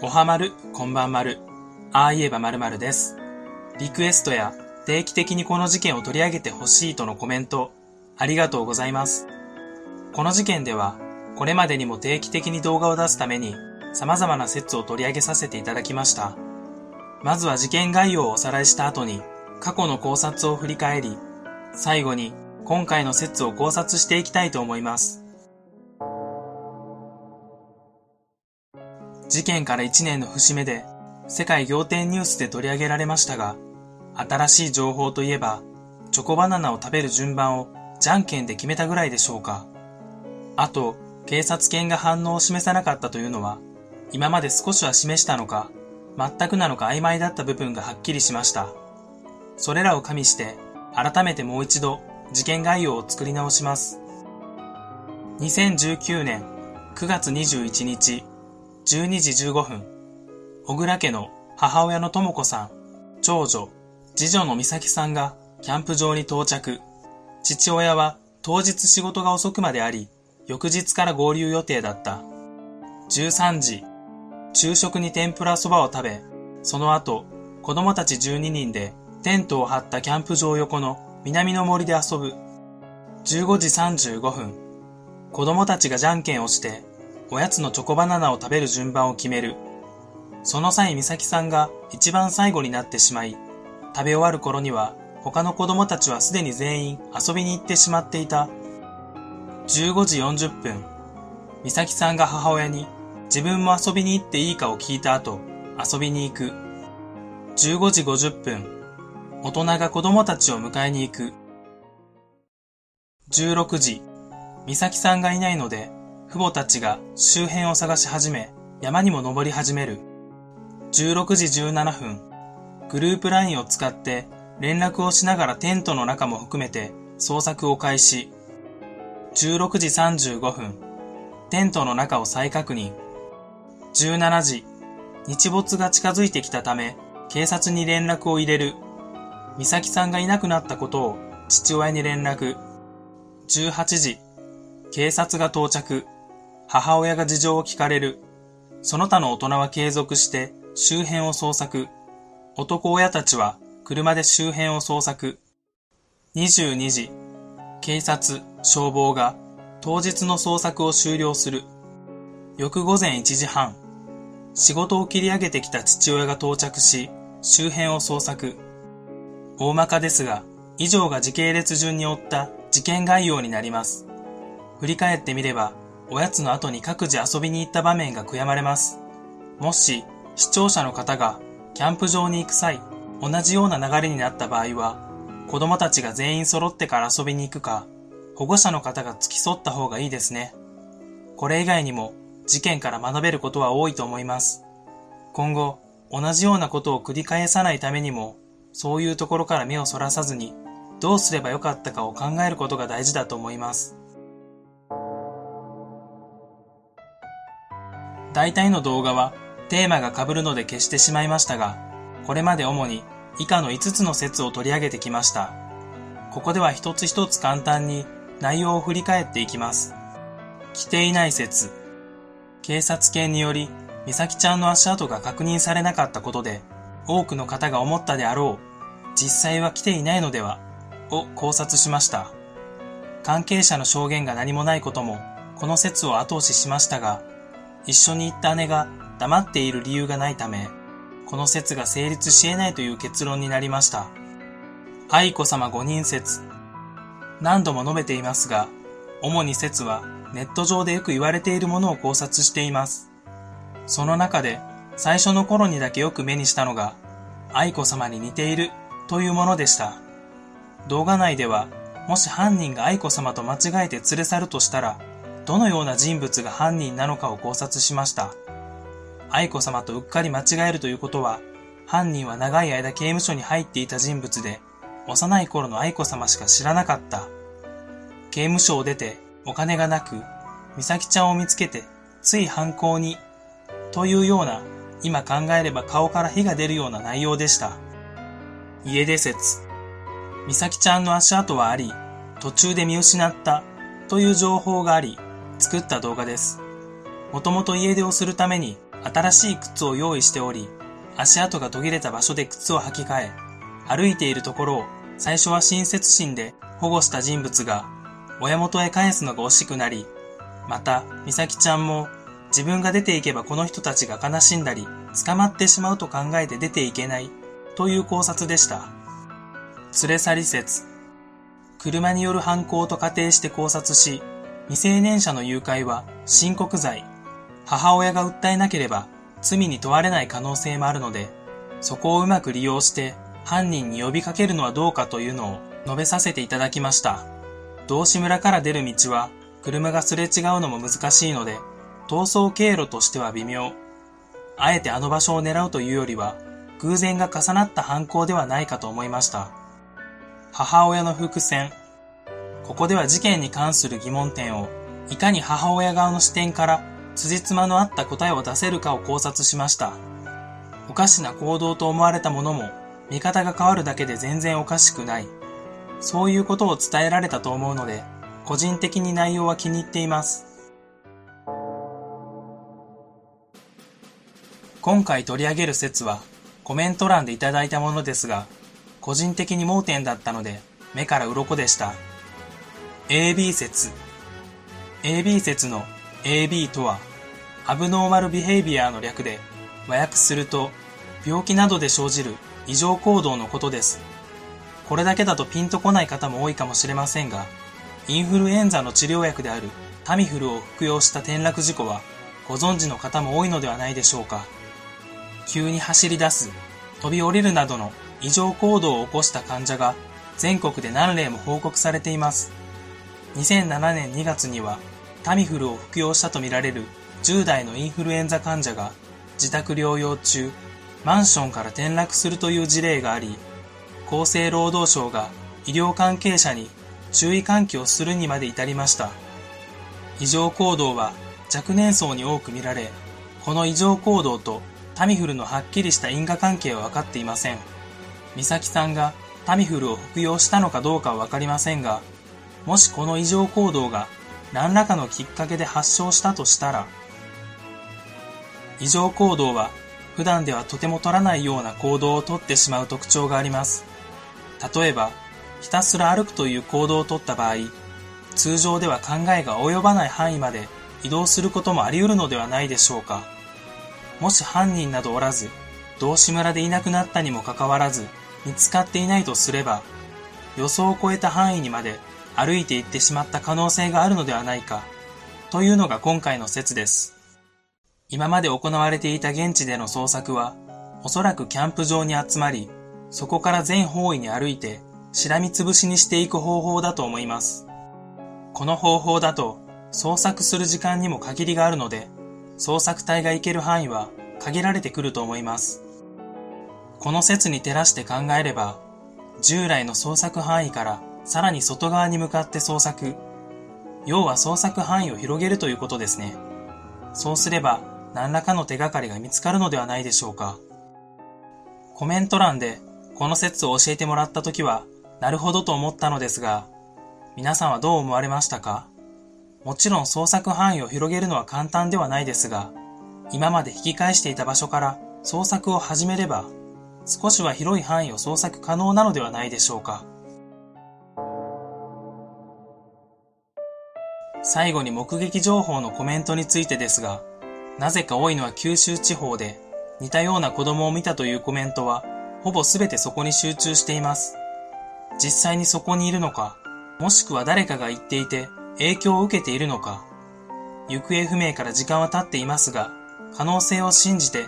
おはまる、こんばんまる。ああ言えばまるまるです。リクエストや定期的にこの事件を取り上げてほしいとのコメント、ありがとうございます。この事件では、これまでにも定期的に動画を出すために、様々な説を取り上げさせていただきました。まずは事件概要をおさらいした後に、過去の考察を振り返り、最後に今回の説を考察していきたいと思います。事件から1年の節目で世界仰天ニュースで取り上げられましたが、新しい情報といえば、チョコバナナを食べる順番をじゃんけんで決めたぐらいでしょうか。あと、警察犬が反応を示さなかったというのは、今まで少しは示したのか、全くなのか曖昧だった部分がはっきりしました。それらを加味して、改めてもう一度、事件概要を作り直します。2019年9月21日、12時15分、小倉家の母親の智子さん、長女、次女の美咲さんがキャンプ場に到着。父親は当日仕事が遅くまであり、翌日から合流予定だった。13時、昼食に天ぷらそばを食べ、その後、子供たち12人でテントを張ったキャンプ場横の南の森で遊ぶ。15時35分、子供たちがじゃんけんをしておやつのチョコバナナを食べる順番を決める。その際、美咲さんが一番最後になってしまい、食べ終わる頃には他の子供たちはすでに全員遊びに行ってしまっていた。15時40分、美咲さんが母親に自分も遊びに行っていいかを聞いた後、遊びに行く。15時50分、大人が子供たちを迎えに行く。16時、美咲さんがいないので、父母たちが周辺を探し始め、山にも登り始める。16時17分、グループ LINE を使って連絡をしながらテントの中も含めて捜索を開始。16時35分、テントの中を再確認。17時、日没が近づいてきたため、警察に連絡を入れる。美咲さんがいなくなったことを父親に連絡。18時、警察が到着。母親が事情を聞かれる。その他の大人は継続して周辺を捜索。男親たちは車で周辺を捜索。22時、警察、消防が当日の捜索を終了する。翌午前1時半、仕事を切り上げてきた父親が到着し、周辺を捜索。大まかですが、以上が時系列順に追った事件概要になります。振り返ってみれば、おやつの後に各自遊びに行った場面が悔やまれます。もし、視聴者の方がキャンプ場に行く際、同じような流れになった場合は、子供たちが全員揃ってから遊びに行くか、保護者の方が付き添った方がいいですね。これ以外にも、事件から学べることは多いと思います。今後、同じようなことを繰り返さないためにも、そういうところから目をそらさずに、どうすればよかったかを考えることが大事だと思います。大体の動画はテーマが被るので消してしまいましたが、これまで主に以下の5つの説を取り上げてきました。ここでは一つ一つ簡単に内容を振り返っていきます。来ていない説。警察犬により、美咲ちゃんの足跡が確認されなかったことで、多くの方が思ったであろう、実際は来ていないのでは、を考察しました。関係者の証言が何もないことも、この説を後押ししましたが、一緒に行った姉が黙っている理由がないため、この説が成立し得ないという結論になりました。愛子様五人説。何度も述べていますが、主に説はネット上でよく言われているものを考察しています。その中で最初の頃にだけよく目にしたのが、愛子様に似ているというものでした。動画内では、もし犯人が愛子様と間違えて連れ去るとしたら、どのような人物が犯人なのかを考察しました。愛子様とうっかり間違えるということは、犯人は長い間刑務所に入っていた人物で、幼い頃の愛子様しか知らなかった。刑務所を出てお金がなく、美咲ちゃんを見つけて、つい犯行に、というような、今考えれば顔から火が出るような内容でした。家出説。美咲ちゃんの足跡はあり、途中で見失ったという情報があり、作った動画です。もともと家出をするために新しい靴を用意しており、足跡が途切れた場所で靴を履き替え、歩いているところを最初は親切心で保護した人物が親元へ返すのが惜しくなり、また、美咲ちゃんも自分が出ていけばこの人たちが悲しんだり、捕まってしまうと考えて出ていけないという考察でした。連れ去り説。車による犯行と仮定して考察し、未成年者の誘拐は申告罪。母親が訴えなければ罪に問われない可能性もあるので、そこをうまく利用して犯人に呼びかけるのはどうかというのを述べさせていただきました。道志村から出る道は車がすれ違うのも難しいので、逃走経路としては微妙。あえてあの場所を狙うというよりは、偶然が重なった犯行ではないかと思いました。母親の伏線。ここでは事件に関する疑問点を、いかに母親側の視点から辻褄の合った答えを出せるかを考察しました。おかしな行動と思われたものも、見方が変わるだけで全然おかしくない。そういうことを伝えられたと思うので、個人的に内容は気に入っています。今回取り上げる説はコメント欄でいただいたものですが、個人的に盲点だったので目から鱗でした。AB 説。AB 説の AB とは、アブノーマルビヘイビアの略で、和訳すると、病気などで生じる異常行動のことです。これだけだとピンとこない方も多いかもしれませんが、インフルエンザの治療薬であるタミフルを服用した転落事故は、ご存知の方も多いのではないでしょうか。急に走り出す、飛び降りるなどの異常行動を起こした患者が全国で何例も報告されています。2007年2月にはタミフルを服用したとみられる10代のインフルエンザ患者が自宅療養中、マンションから転落するという事例があり、厚生労働省が医療関係者に注意喚起をするにまで至りました。異常行動は若年層に多く見られ、この異常行動とタミフルのはっきりした因果関係は分かっていません。美咲さんがタミフルを服用したのかどうかは分かりませんが、もしこの異常行動が何らかのきっかけで発症したとしたら、異常行動は普段ではとても取らないような行動をとってしまう特徴があります。例えば、ひたすら歩くという行動をとった場合、通常では考えが及ばない範囲まで移動することもあり得るのではないでしょうか。もし犯人などおらず、道志村でいなくなったにもかかわらず、見つかっていないとすれば、予想を超えた範囲にまで歩いて行ってしまった可能性があるのではないか、というのが今回の説です。今まで行われていた現地での捜索は、おそらくキャンプ場に集まり、そこから全方位に歩いて、しらみつぶしにしていく方法だと思います。この方法だと、捜索する時間にも限りがあるので、捜索隊が行ける範囲は限られてくると思います。この説に照らして考えれば、従来の捜索範囲からさらに外側に向かって捜索、要は捜索範囲を広げるということですね。そうすれば何らかの手がかりが見つかるのではないでしょうか。コメント欄でこの説を教えてもらった時は、なるほどと思ったのですが、皆さんはどう思われましたか？もちろん捜索範囲を広げるのは簡単ではないですが、今まで引き返していた場所から捜索を始めれば、少しは広い範囲を捜索可能なのではないでしょうか。最後に目撃情報のコメントについてですが、なぜか多いのは九州地方で似たような子供を見たというコメントはほぼ全てそこに集中しています。実際にそこにいるのか、もしくは誰かが言っていて影響を受けているのか、行方不明から時間は経っていますが、可能性を信じて、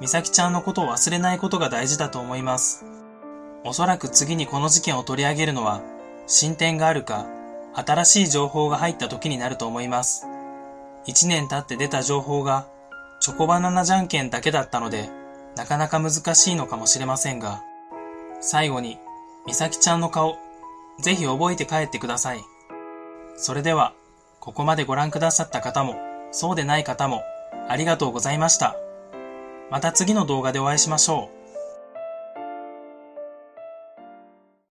美咲ちゃんのことを忘れないことが大事だと思います。おそらく次にこの事件を取り上げるのは、進展があるか、新しい情報が入った時になると思います。一年経って出た情報が、チョコバナナじゃんけんだけだったので、なかなか難しいのかもしれませんが、最後に、みさきちゃんの顔、ぜひ覚えて帰ってください。それでは、ここまでご覧くださった方も、そうでない方も、ありがとうございました。また次の動画でお会いしましょう。